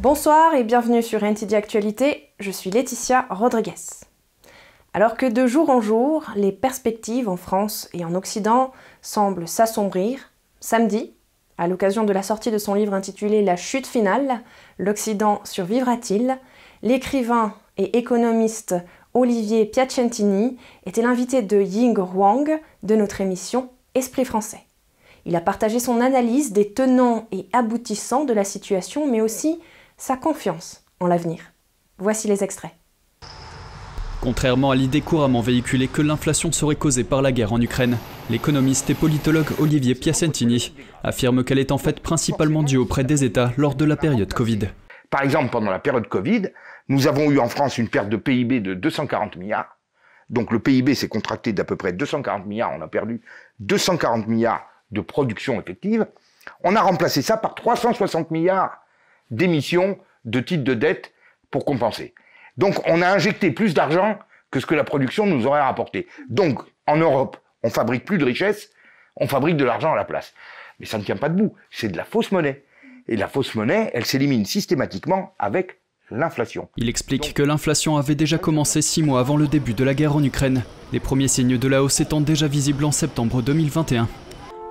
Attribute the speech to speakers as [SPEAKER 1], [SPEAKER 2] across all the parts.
[SPEAKER 1] Bonsoir et bienvenue sur NTD Actualité, je suis Laetitia Rodriguez. Alors que de jour en jour, les perspectives en France et en Occident semblent s'assombrir, samedi, à l'occasion de la sortie de son livre intitulé La chute finale, l'Occident survivra-t-il? L'écrivain et économiste Olivier Piacentini était l'invité de Ying Huang de notre émission Esprit français. Il a partagé son analyse des tenants et aboutissants de la situation, mais aussi sa confiance en l'avenir. Voici les extraits.
[SPEAKER 2] Contrairement à l'idée couramment véhiculée que l'inflation serait causée par la guerre en Ukraine, l'économiste et politologue Olivier Piacentini affirme qu'elle est en fait principalement due auprès des États lors de la période Covid.
[SPEAKER 3] Par exemple, pendant la période Covid, nous avons eu en France une perte de PIB de 240 milliards. Donc le PIB s'est contracté d'à peu près 240 milliards, on a perdu 240 milliards de production effective. On a remplacé ça par 360 milliards d'émissions de titres de dette pour compenser. Donc on a injecté plus d'argent que ce que la production nous aurait rapporté. Donc en Europe, on fabrique plus de richesses, on fabrique de l'argent à la place. Mais ça ne tient pas debout, c'est de la fausse monnaie. Et la fausse monnaie, elle s'élimine systématiquement avec l'inflation.
[SPEAKER 2] Il explique que l'inflation avait déjà commencé six mois avant le début de la guerre en Ukraine, les premiers signes de la hausse étant déjà visibles en septembre 2021.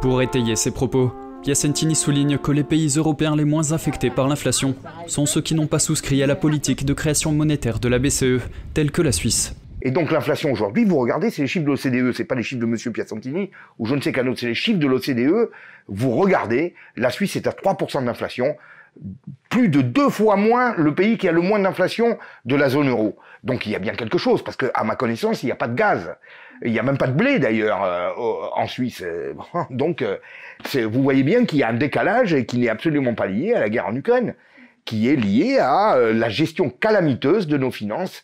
[SPEAKER 2] Pour étayer ses propos, Piacentini souligne que les pays européens les moins affectés par l'inflation sont ceux qui n'ont pas souscrit à la politique de création monétaire de la BCE, telle que la Suisse.
[SPEAKER 3] Et donc l'inflation aujourd'hui, vous regardez, c'est les chiffres de l'OCDE, c'est pas les chiffres de Monsieur Piacentini ou je ne sais qu'un autre, c'est les chiffres de l'OCDE. Vous regardez, la Suisse est à 3% d'inflation, plus de deux fois moins le pays qui a le moins d'inflation de la zone euro. Donc il y a bien quelque chose, parce que à ma connaissance, il n'y a pas de gaz. Il n'y a même pas de blé d'ailleurs euh, en Suisse. Donc euh, vous voyez bien qu'il y a un décalage et qui n'est absolument pas lié à la guerre en Ukraine, qui est lié à euh, la gestion calamiteuse de nos finances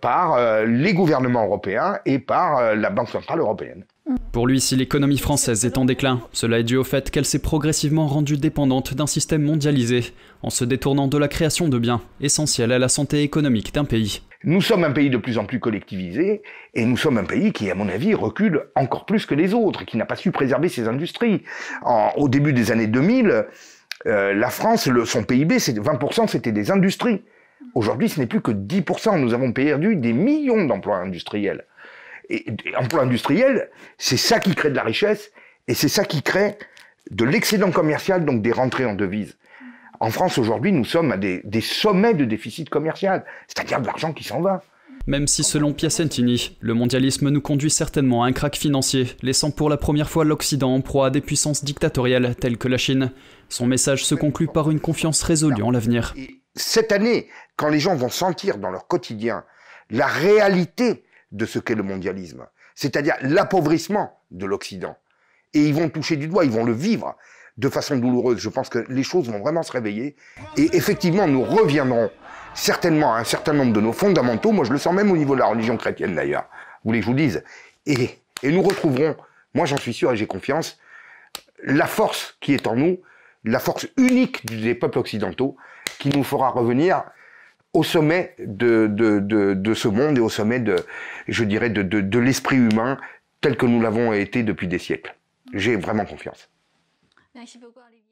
[SPEAKER 3] par les gouvernements européens et par la Banque centrale européenne.
[SPEAKER 2] Pour lui, si l'économie française est en déclin, cela est dû au fait qu'elle s'est progressivement rendue dépendante d'un système mondialisé, en se détournant de la création de biens, essentiels à la santé économique d'un pays.
[SPEAKER 3] Nous sommes un pays de plus en plus collectivisé, et nous sommes un pays qui, à mon avis, recule encore plus que les autres, qui n'a pas su préserver ses industries. au début des années 2000, euh, la France, son PIB, 20%, c'était des industries. Aujourd'hui, ce n'est plus que 10%. Nous avons perdu des millions d'emplois industriels et, emploi industriel, c'est ça qui crée de la richesse et c'est ça qui crée de l'excédent commercial, donc des rentrées en devises. En France, aujourd'hui, nous sommes à des, sommets de déficit commercial, c'est-à-dire de l'argent qui s'en va.
[SPEAKER 2] Même si, selon Piacentini, le mondialisme nous conduit certainement à un crack financier, laissant pour la première fois l'Occident en proie à des puissances dictatoriales telles que la Chine, son message se conclut par une confiance résolue en l'avenir.
[SPEAKER 3] Cette année, quand les gens vont sentir dans leur quotidien la réalité de ce qu'est le mondialisme, c'est-à-dire l'appauvrissement de l'Occident. Et ils vont toucher du doigt, ils vont le vivre de façon douloureuse. Je pense que les choses vont vraiment se réveiller. Et effectivement, nous reviendrons certainement à un certain nombre de nos fondamentaux. Moi, je le sens même au niveau de la religion chrétienne d'ailleurs. Vous voulez que je vous dise? Et, et nous retrouverons, moi j'en suis sûr et j'ai confiance, la force qui est en nous, la force unique des peuples occidentaux, qui nous fera revenir au sommet de, de, de, de, ce monde et au sommet de, je dirais, de, de l'esprit humain tel que nous l'avons été depuis des siècles. J'ai vraiment confiance.
[SPEAKER 1] Merci beaucoup, Olivier.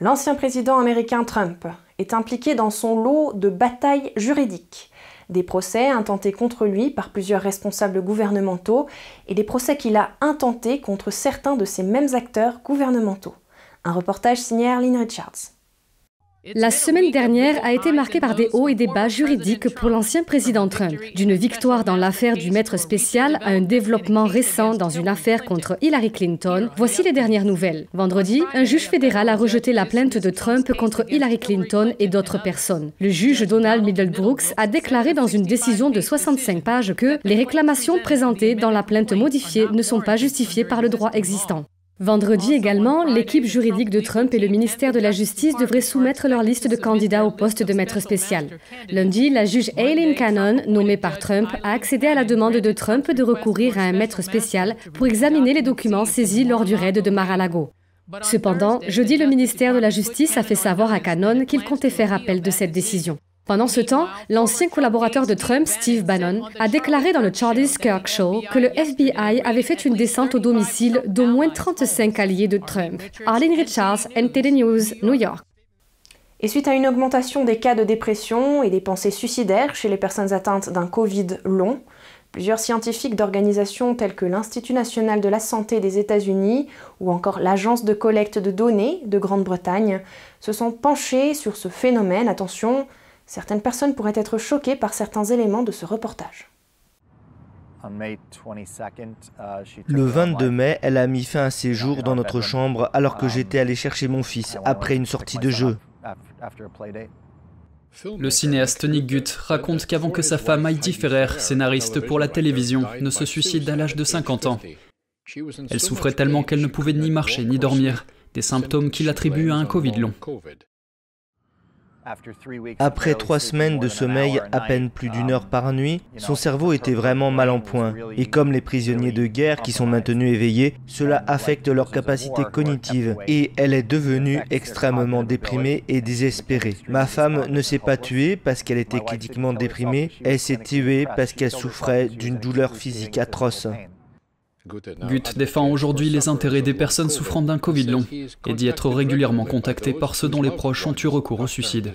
[SPEAKER 1] L'ancien président américain Trump est impliqué dans son lot de batailles juridiques. Des procès intentés contre lui par plusieurs responsables gouvernementaux et des procès qu'il a intentés contre certains de ces mêmes acteurs gouvernementaux. Un reportage signé Arlene Richards.
[SPEAKER 4] La semaine dernière a été marquée par des hauts et des bas juridiques pour l'ancien président Trump, d'une victoire dans l'affaire du maître spécial à un développement récent dans une affaire contre Hillary Clinton. Voici les dernières nouvelles. Vendredi, un juge fédéral a rejeté la plainte de Trump contre Hillary Clinton et d'autres personnes. Le juge Donald Middlebrooks a déclaré dans une décision de 65 pages que les réclamations présentées dans la plainte modifiée ne sont pas justifiées par le droit existant. Vendredi également, l'équipe juridique de Trump et le ministère de la Justice devraient soumettre leur liste de candidats au poste de maître spécial. Lundi, la juge Aileen Cannon, nommée par Trump, a accédé à la demande de Trump de recourir à un maître spécial pour examiner les documents saisis lors du raid de Mar-a-Lago. Cependant, jeudi, le ministère de la Justice a fait savoir à Cannon qu'il comptait faire appel de cette décision. Pendant ce temps, l'ancien collaborateur de Trump, Steve Bannon, a déclaré dans le Charlie Kirk Show que le FBI avait fait une descente au domicile d'au moins 35 alliés de Trump. Arlene Richards, NTD News, New York.
[SPEAKER 1] Et suite à une augmentation des cas de dépression et des pensées suicidaires chez les personnes atteintes d'un Covid long, plusieurs scientifiques d'organisations telles que l'Institut national de la santé des États-Unis ou encore l'Agence de collecte de données de Grande-Bretagne se sont penchés sur ce phénomène. Attention, certaines personnes pourraient être choquées par certains éléments de ce reportage.
[SPEAKER 5] Le 22 mai, elle a mis fin à ses jours dans notre chambre alors que j'étais allé chercher mon fils après une sortie de jeu.
[SPEAKER 2] Le cinéaste Nick Gutt raconte qu'avant que sa femme Heidi Ferrer, scénariste pour la télévision, ne se suicide à l'âge de 50 ans, elle souffrait tellement qu'elle ne pouvait ni marcher ni dormir, des symptômes qu'il attribue à un Covid long.
[SPEAKER 5] Après trois semaines de sommeil, à peine plus d'une heure par nuit, son cerveau était vraiment mal en point. Et comme les prisonniers de guerre qui sont maintenus éveillés, cela affecte leur capacité cognitive. Et elle est devenue extrêmement déprimée et désespérée. Ma femme ne s'est pas tuée parce qu'elle était cliniquement déprimée, elle s'est tuée parce qu'elle souffrait d'une douleur physique atroce.
[SPEAKER 2] Gut défend aujourd'hui les intérêts des personnes souffrant d'un Covid long et dit être régulièrement contacté par ceux dont les proches ont eu recours au suicide.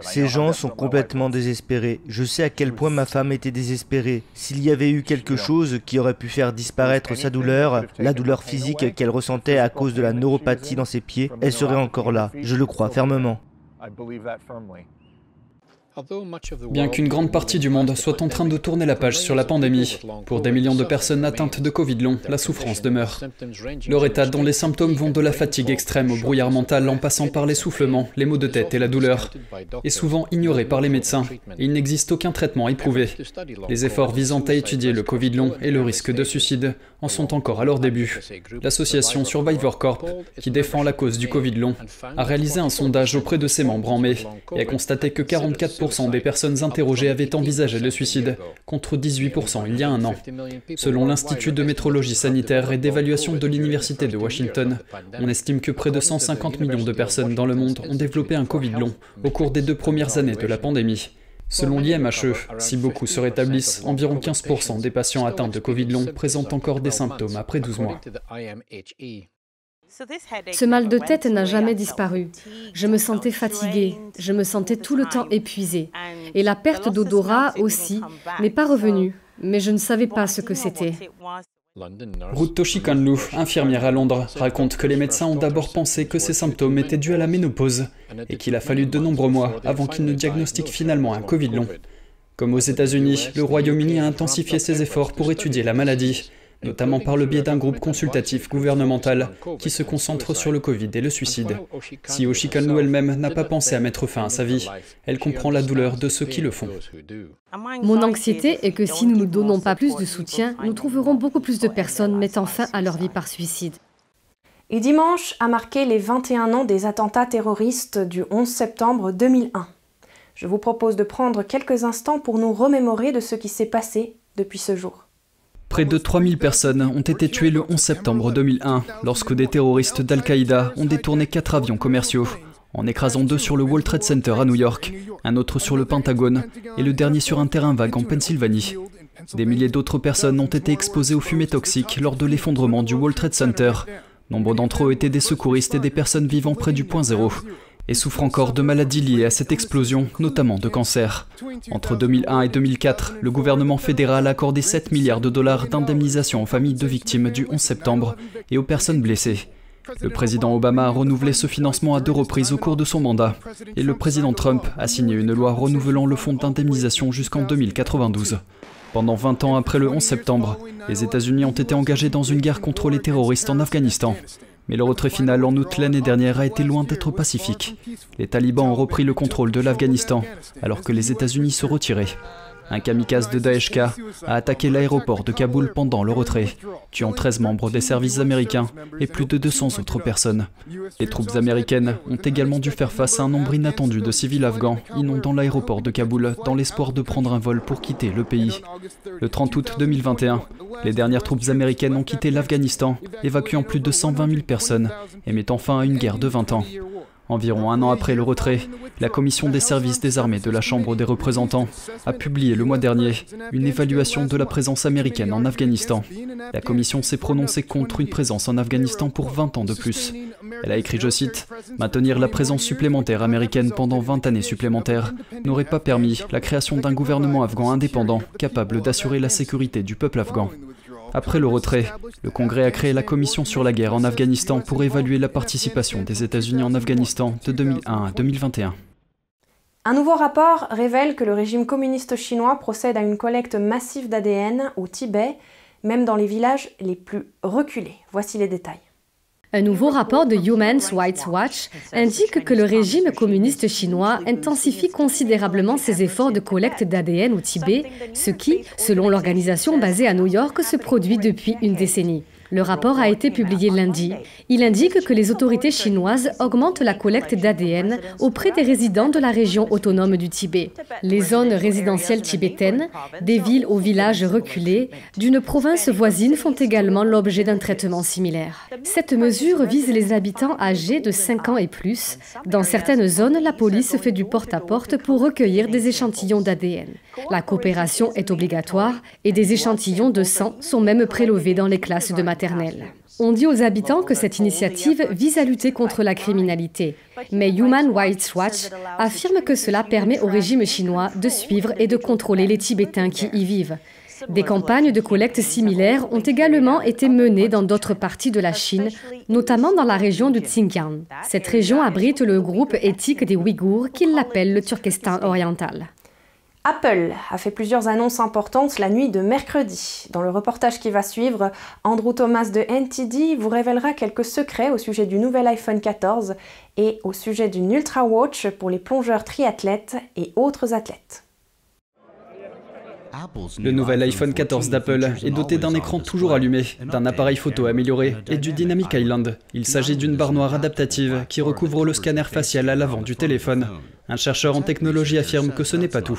[SPEAKER 5] Ces gens sont complètement désespérés. Je sais à quel point ma femme était désespérée. S'il y avait eu quelque chose qui aurait pu faire disparaître sa douleur, la douleur physique qu'elle ressentait à cause de la neuropathie dans ses pieds, elle serait encore là. Je le crois fermement.
[SPEAKER 2] Bien qu'une grande partie du monde soit en train de tourner la page sur la pandémie, pour des millions de personnes atteintes de Covid long, la souffrance demeure. Leur état dont les symptômes vont de la fatigue extrême au brouillard mental en passant par l'essoufflement, les maux de tête et la douleur, est souvent ignoré par les médecins il n'existe aucun traitement éprouvé. Les efforts visant à étudier le Covid long et le risque de suicide en sont encore à leur début. L'association Survivor Corp, qui défend la cause du Covid long, a réalisé un sondage auprès de ses membres en mai et a constaté que 44% des personnes interrogées avaient envisagé le suicide, contre 18% il y a un an. Selon l'Institut de métrologie sanitaire et d'évaluation de l'Université de Washington, on estime que près de 150 millions de personnes dans le monde ont développé un Covid long au cours des deux premières années de la pandémie. Selon l'IMHE, si beaucoup se rétablissent, environ 15% des patients atteints de Covid long présentent encore des symptômes après 12 mois.
[SPEAKER 4] Ce mal de tête n'a jamais disparu. Je me sentais fatiguée, je me sentais tout le temps épuisée. Et la perte d'odorat aussi n'est pas revenue, mais je ne savais pas ce que c'était.
[SPEAKER 2] Ruth Toshikanlu, infirmière à Londres, raconte que les médecins ont d'abord pensé que ces symptômes étaient dus à la ménopause et qu'il a fallu de nombreux mois avant qu'ils ne diagnostiquent finalement un Covid long. Comme aux États-Unis, le Royaume-Uni a intensifié ses efforts pour étudier la maladie notamment par le biais d'un groupe consultatif gouvernemental qui se concentre sur le Covid et le suicide. Si Oshikanlu elle-même n'a pas pensé à mettre fin à sa vie, elle comprend la douleur de ceux qui le font.
[SPEAKER 4] Mon anxiété est que si nous ne donnons pas plus de soutien, nous trouverons beaucoup plus de personnes mettant fin à leur vie par suicide.
[SPEAKER 1] Et dimanche a marqué les 21 ans des attentats terroristes du 11 septembre 2001. Je vous propose de prendre quelques instants pour nous remémorer de ce qui s'est passé depuis ce jour.
[SPEAKER 2] Près de 3000 personnes ont été tuées le 11 septembre 2001 lorsque des terroristes d'Al-Qaïda ont détourné quatre avions commerciaux, en écrasant deux sur le World Trade Center à New York, un autre sur le Pentagone et le dernier sur un terrain vague en Pennsylvanie. Des milliers d'autres personnes ont été exposées aux fumées toxiques lors de l'effondrement du World Trade Center. Nombre d'entre eux étaient des secouristes et des personnes vivant près du point zéro et souffre encore de maladies liées à cette explosion, notamment de cancer. Entre 2001 et 2004, le gouvernement fédéral a accordé 7 milliards de dollars d'indemnisation aux familles de victimes du 11 septembre et aux personnes blessées. Le président Obama a renouvelé ce financement à deux reprises au cours de son mandat, et le président Trump a signé une loi renouvelant le fonds d'indemnisation jusqu'en 2092. Pendant 20 ans après le 11 septembre, les États-Unis ont été engagés dans une guerre contre les terroristes en Afghanistan. Mais le retrait final en août l'année dernière a été loin d'être pacifique. Les talibans ont repris le contrôle de l'Afghanistan alors que les États-Unis se retiraient. Un kamikaze de Daesh-K a attaqué l'aéroport de Kaboul pendant le retrait, tuant 13 membres des services américains et plus de 200 autres personnes. Les troupes américaines ont également dû faire face à un nombre inattendu de civils afghans inondant l'aéroport de Kaboul dans l'espoir de prendre un vol pour quitter le pays. Le 30 août 2021, les dernières troupes américaines ont quitté l'Afghanistan, évacuant plus de 120 000 personnes et mettant fin à une guerre de 20 ans. Environ un an après le retrait, la Commission des services des armées de la Chambre des représentants a publié le mois dernier une évaluation de la présence américaine en Afghanistan. La Commission s'est prononcée contre une présence en Afghanistan pour 20 ans de plus. Elle a écrit, je cite, Maintenir la présence supplémentaire américaine pendant 20 années supplémentaires n'aurait pas permis la création d'un gouvernement afghan indépendant capable d'assurer la sécurité du peuple afghan. Après le retrait, le Congrès a créé la Commission sur la guerre en Afghanistan pour évaluer la participation des États-Unis en Afghanistan de 2001 à 2021.
[SPEAKER 1] Un nouveau rapport révèle que le régime communiste chinois procède à une collecte massive d'ADN au Tibet, même dans les villages les plus reculés. Voici les détails.
[SPEAKER 4] Un nouveau rapport de Human Rights Watch indique que le régime communiste chinois intensifie considérablement ses efforts de collecte d'ADN au Tibet, ce qui, selon l'organisation basée à New York, se produit depuis une décennie. Le rapport a été publié lundi. Il indique que les autorités chinoises augmentent la collecte d'ADN auprès des résidents de la région autonome du Tibet. Les zones résidentielles tibétaines, des villes aux villages reculés, d'une province voisine font également l'objet d'un traitement similaire. Cette mesure vise les habitants âgés de 5 ans et plus. Dans certaines zones, la police fait du porte-à-porte -porte pour recueillir des échantillons d'ADN. La coopération est obligatoire et des échantillons de sang sont même prélevés dans les classes de On dit aux habitants que cette initiative vise à lutter contre la criminalité, mais Human Rights Watch affirme que cela permet au régime chinois de suivre et de contrôler les Tibétains qui y vivent. Des campagnes de collecte similaires ont également été menées dans d'autres parties de la Chine, notamment dans la région de Xinjiang. Cette région abrite le groupe éthique des Ouïghours qu'ils l'appellent le Turkestan oriental.
[SPEAKER 1] Apple a fait plusieurs annonces importantes la nuit de mercredi. Dans le reportage qui va suivre, Andrew Thomas de NTD vous révélera quelques secrets au sujet du nouvel iPhone 14 et au sujet d'une Ultra Watch pour les plongeurs triathlètes et autres athlètes.
[SPEAKER 2] Le nouvel iPhone 14 d'Apple est doté d'un écran toujours allumé, d'un appareil photo amélioré et du Dynamic Island. Il s'agit d'une barre noire adaptative qui recouvre le scanner facial à l'avant du téléphone. Un chercheur en technologie affirme que ce n'est pas tout.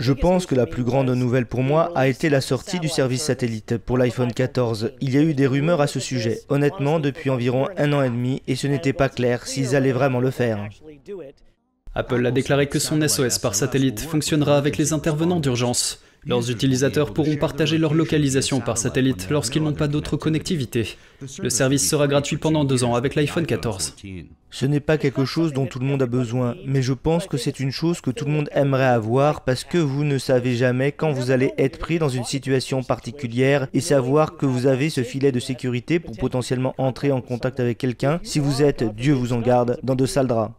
[SPEAKER 5] Je pense que la plus grande nouvelle pour moi a été la sortie du service satellite pour l'iPhone 14. Il y a eu des rumeurs à ce sujet, honnêtement, depuis environ un an et demi, et ce n'était pas clair s'ils allaient vraiment le faire.
[SPEAKER 2] Apple a déclaré que son SOS par satellite fonctionnera avec les intervenants d'urgence. Leurs utilisateurs pourront partager leur localisation par satellite lorsqu'ils n'ont pas d'autre connectivité. Le service sera gratuit pendant deux ans avec l'iPhone 14.
[SPEAKER 5] Ce n'est pas quelque chose dont tout le monde a besoin, mais je pense que c'est une chose que tout le monde aimerait avoir parce que vous ne savez jamais quand vous allez être pris dans une situation particulière et savoir que vous avez ce filet de sécurité pour potentiellement entrer en contact avec quelqu'un si vous êtes, Dieu vous en garde, dans de sales draps.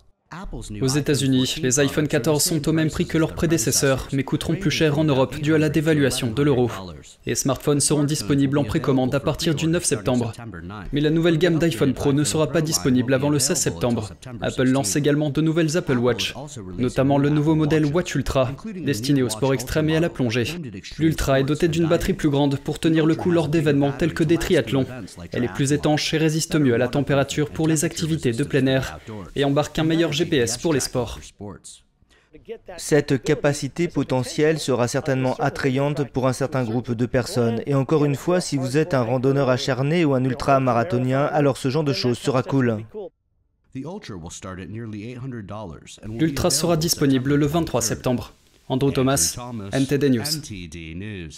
[SPEAKER 2] Aux États-Unis, les iPhone 14 sont au même prix que leurs prédécesseurs, mais coûteront plus cher en Europe dû à la dévaluation de l'euro. Les smartphones seront disponibles en précommande à partir du 9 septembre. Mais la nouvelle gamme d'iPhone Pro ne sera pas disponible avant le 16 septembre. Apple lance également de nouvelles Apple Watch, notamment le nouveau modèle Watch Ultra, destiné au sport extrême et à la plongée. L'Ultra est doté d'une batterie plus grande pour tenir le coup lors d'événements tels que des triathlons. Elle est plus étanche et résiste mieux à la température pour les activités de plein air et embarque un meilleur GPS pour les sports.
[SPEAKER 5] Cette capacité potentielle sera certainement attrayante pour un certain groupe de personnes. Et encore une fois, si vous êtes un randonneur acharné ou un ultra-marathonien, alors ce genre de choses sera cool.
[SPEAKER 2] L'Ultra sera disponible le 23 septembre. Andrew Thomas, NTD News.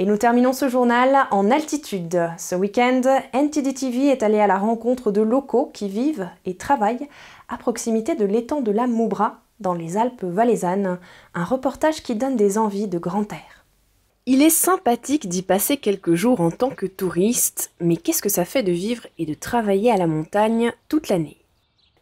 [SPEAKER 1] Et nous terminons ce journal en altitude. Ce week-end, NTD TV est allé à la rencontre de locaux qui vivent et travaillent à proximité de l'étang de la Moubra, dans les Alpes valaisannes, un reportage qui donne des envies de grand air. Il est sympathique d'y passer quelques jours en tant que touriste, mais qu'est-ce que ça fait de vivre et de travailler à la montagne toute l'année?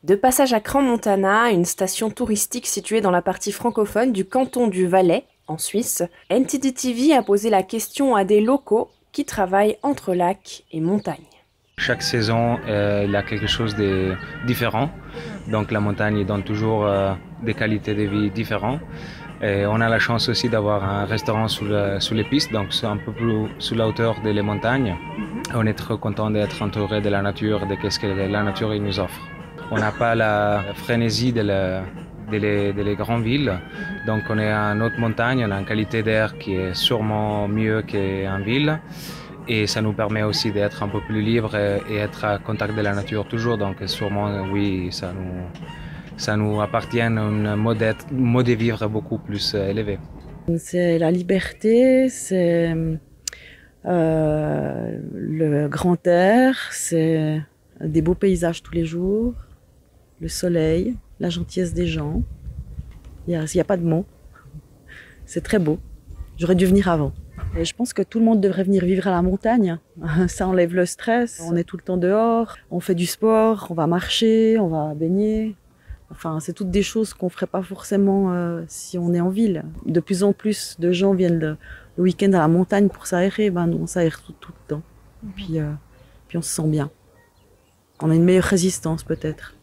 [SPEAKER 1] De passage à Cran-Montana, une station touristique située dans la partie francophone du canton du Valais, en Suisse, NTD TV a posé la question à des locaux qui travaillent entre lacs et montagnes.
[SPEAKER 6] Chaque saison, euh, il y a quelque chose de différent. Donc la montagne donne toujours euh, des qualités de vie différentes. Et on a la chance aussi d'avoir un restaurant sous, sous, les pistes, donc un peu plus sous la hauteur des montagnes. On est très content d'être entouré de la nature, de ce que la nature nous offre. On n'a pas la frénésie de, les, grandes villes, donc on est à une autre montagne, on a une qualité d'air qui est sûrement mieux qu'en ville et ça nous permet aussi d'être un peu plus libre et, être à contact de la nature toujours. Donc sûrement, oui, ça nous, ça nous appartient à un mode, de vivre beaucoup plus euh, élevé.
[SPEAKER 7] C'est la liberté, c'est euh, le grand air, c'est des beaux paysages tous les jours, le soleil, la gentillesse des gens. Il n'y a, a, pas de mots. C'est très beau. J'aurais dû venir avant. Et je pense que tout le monde devrait venir vivre à la montagne. Ça enlève le stress. On est tout le temps dehors, on fait du sport, on va marcher, on va baigner. Enfin, c'est toutes des choses qu'on ferait pas forcément euh, si on est en ville. De plus en plus de gens viennent le, week-end à la montagne pour s'aérer. Ben nous, on s'aère tout, tout, le temps. Puis, euh, puis on se sent bien. On a une meilleure résistance peut-être.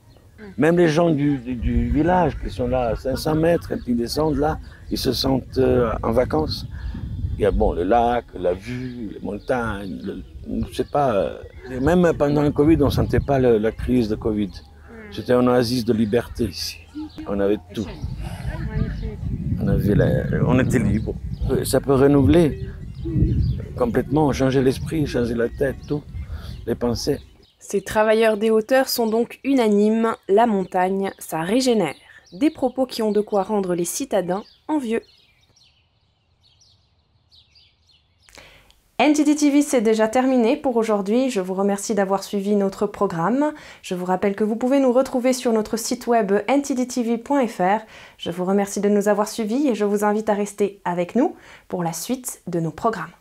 [SPEAKER 8] Même les gens du, du, village qui sont là à 500 mètres et qui descendent là, ils se sentent euh, en vacances. Il y a bon, le lac, la vue, les montagnes, je sais pas. Euh, même pendant le Covid, on ne sentait pas la crise de Covid. C'était un oasis de liberté ici. On avait tout. On, avait on était libre. Ça peut renouveler complètement, changer l'esprit, changer la tête, tout, les pensées.
[SPEAKER 1] Ces travailleurs des hauteurs sont donc unanimes, la montagne, ça régénère. Des propos qui ont de quoi rendre les citadins envieux. NTD TV, c'est déjà terminé pour aujourd'hui. Je vous remercie d'avoir suivi notre programme. Je vous rappelle que vous pouvez nous retrouver sur notre site web ntdtv.fr. Je vous remercie de nous avoir suivis et je vous invite à rester avec nous pour la suite de nos programmes.